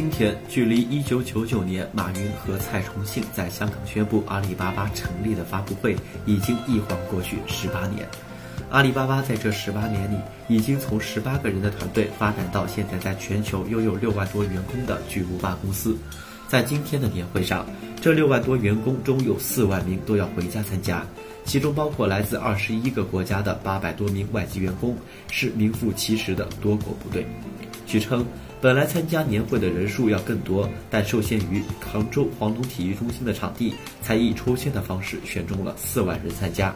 今天，距离1999年马云和蔡崇信在香港宣布阿里巴巴成立的发布会，已经一晃过去十八年。阿里巴巴在这十八年里，已经从十八个人的团队发展到现在在全球拥有六万多员工的巨无霸公司。在今天的年会上，这六万多员工中有四万名都要回家参加，其中包括来自二十一个国家的八百多名外籍员工，是名副其实的多国部队。据称。本来参加年会的人数要更多，但受限于杭州黄龙体育中心的场地，才以抽签的方式选中了四万人参加。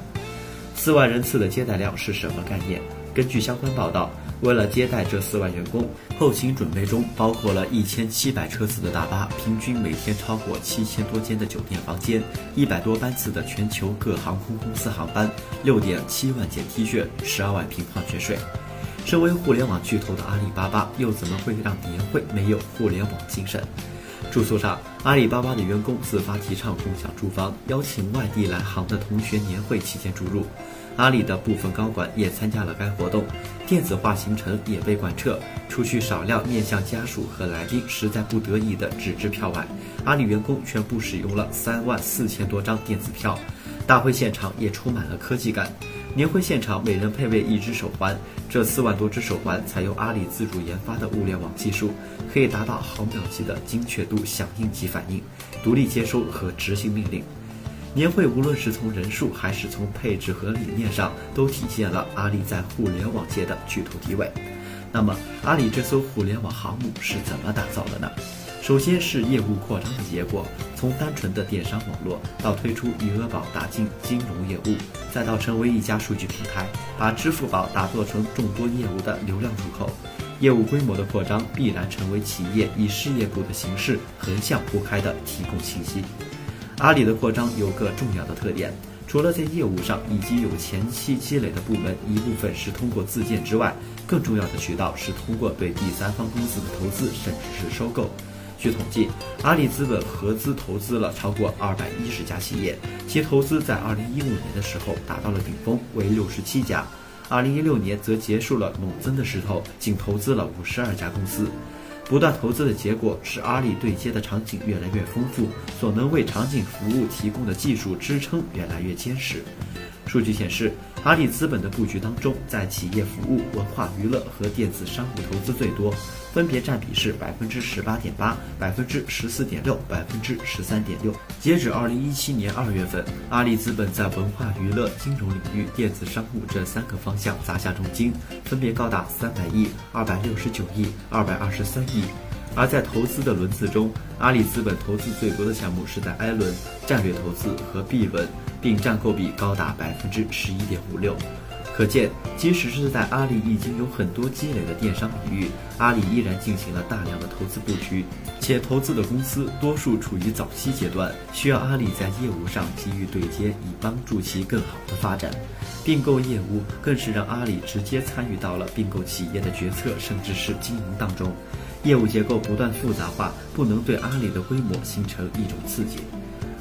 四万人次的接待量是什么概念？根据相关报道，为了接待这四万员工，后勤准备中包括了一千七百车次的大巴，平均每天超过七千多间的酒店房间，一百多班次的全球各航空公司航班，六点七万件 T 恤，十二万瓶矿泉水。身为互联网巨头的阿里巴巴，又怎么会让年会没有互联网精神？住宿上，阿里巴巴的员工自发提倡共享住房，邀请外地来杭的同学年会期间住入。阿里的部分高管也参加了该活动，电子化行程也被贯彻。除去少量面向家属和来宾实在不得已的纸质票外，阿里员工全部使用了三万四千多张电子票。大会现场也充满了科技感。年会现场每人配备一只手环，这四万多只手环采用阿里自主研发的物联网技术，可以达到毫秒级的精确度响应及反应，独立接收和执行命令。年会无论是从人数还是从配置和理念上，都体现了阿里在互联网界的巨头地位。那么，阿里这艘互联网航母是怎么打造的呢？首先是业务扩张的结果，从单纯的电商网络到推出余额宝打进金融业务，再到成为一家数据平台，把支付宝打造成众多业务的流量入口。业务规模的扩张必然成为企业以事业部的形式横向铺开的提供信息。阿里的扩张有个重要的特点，除了在业务上已经有前期积累的部门一部分是通过自建之外，更重要的渠道是通过对第三方公司的投资甚至是收购。据统计，阿里资本合资投资了超过二百一十家企业，其投资在二零一五年的时候达到了顶峰，为六十七家。二零一六年则结束了猛增的势头，仅投资了五十二家公司。不断投资的结果是，阿里对接的场景越来越丰富，所能为场景服务提供的技术支撑越来越坚实。数据显示，阿里资本的布局当中，在企业服务、文化娱乐和电子商务投资最多，分别占比是百分之十八点八、百分之十四点六、百分之十三点六。截止二零一七年二月份，阿里资本在文化娱乐、金融领域、电子商务这三个方向砸下重金，分别高达三百亿、二百六十九亿、二百二十三亿。而在投资的轮次中，阿里资本投资最多的项目是在 A 轮、战略投资和 B 轮。并占购比高达百分之十一点五六，可见，即使是在阿里已经有很多积累的电商领域，阿里依然进行了大量的投资布局，且投资的公司多数处于早期阶段，需要阿里在业务上给予对接，以帮助其更好的发展。并购业务更是让阿里直接参与到了并购企业的决策，甚至是经营当中。业务结构不断复杂化，不能对阿里的规模形成一种刺激。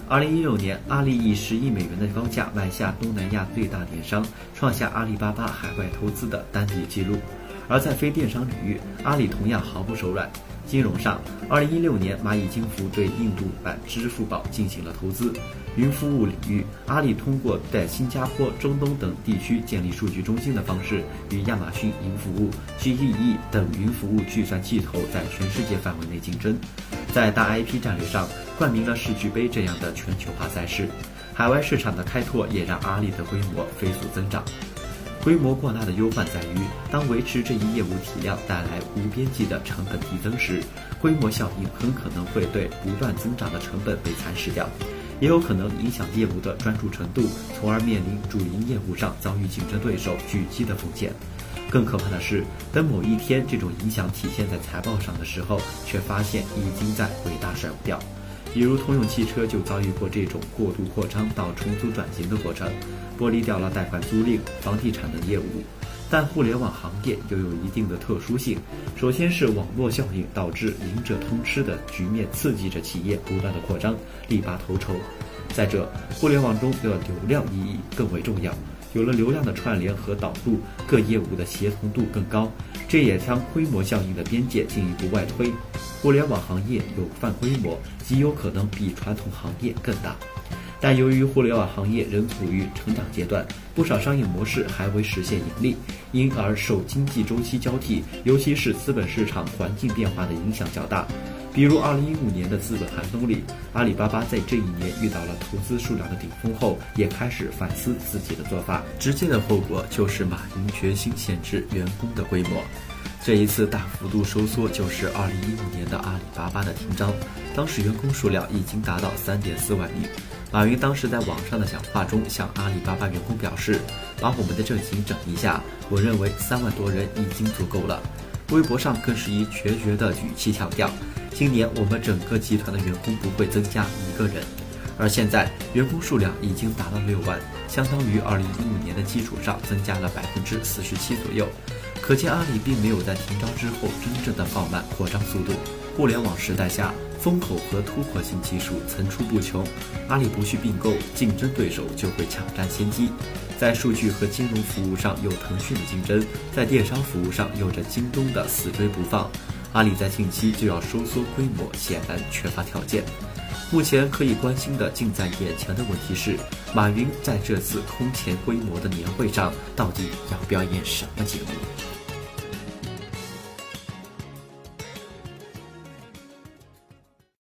二零一六年，阿里以十亿美元的高价买下东南亚最大电商，创下阿里巴巴海外投资的单笔记录。而在非电商领域，阿里同样毫不手软。金融上，二零一六年，蚂蚁金服对印度版支付宝进行了投资。云服务领域，阿里通过在新加坡、中东等地区建立数据中心的方式，与亚马逊云服务、GEE 等云服务计算巨头在全世界范围内竞争。在大 IP 战略上，冠名了世俱杯这样的全球化赛事。海外市场的开拓也让阿里的规模飞速增长。规模过大的忧患在于，当维持这一业务体量带来无边际的成本递增时，规模效应很可能会对不断增长的成本被蚕食掉。也有可能影响业务的专注程度，从而面临主营业务上遭遇竞争对手狙击的风险。更可怕的是，等某一天这种影响体现在财报上的时候，却发现已经在伟大甩不掉。比如通用汽车就遭遇过这种过度扩张到重组转型的过程，剥离掉了贷款、租赁、房地产等业务。但互联网行业又有一定的特殊性，首先是网络效应导致赢者通吃的局面，刺激着企业不断的扩张，力拔头筹。再者，互联网中的流量意义更为重要。有了流量的串联和导入，各业务的协同度更高，这也将规模效应的边界进一步外推。互联网行业有泛规模，极有可能比传统行业更大。但由于互联网行业仍处于成长阶段，不少商业模式还未实现盈利，因而受经济周期交替，尤其是资本市场环境变化的影响较大。比如2015年的资本寒冬里，阿里巴巴在这一年遇到了投资数量的顶峰后，也开始反思自己的做法。直接的后果就是马云决心限制员工的规模。这一次大幅度收缩，就是2015年的阿里巴巴的停招，当时员工数量已经达到3.4万名。马云当时在网上的讲话中向阿里巴巴员工表示：“把我们的阵型整一下，我认为三万多人已经足够了。”微博上更是以决绝的语气强调。今年我们整个集团的员工不会增加一个人，而现在员工数量已经达到六万，相当于二零一五年的基础上增加了百分之四十七左右。可见阿里并没有在停招之后真正的放慢扩张速度。互联网时代下，风口和突破性技术层出不穷，阿里不去并购，竞争对手就会抢占先机。在数据和金融服务上有腾讯的竞争，在电商服务上有着京东的死追不放。阿里在近期就要收缩规模，显然缺乏条件。目前可以关心的近在眼前的问题是，马云在这次空前规模的年会上到底要表演什么节目？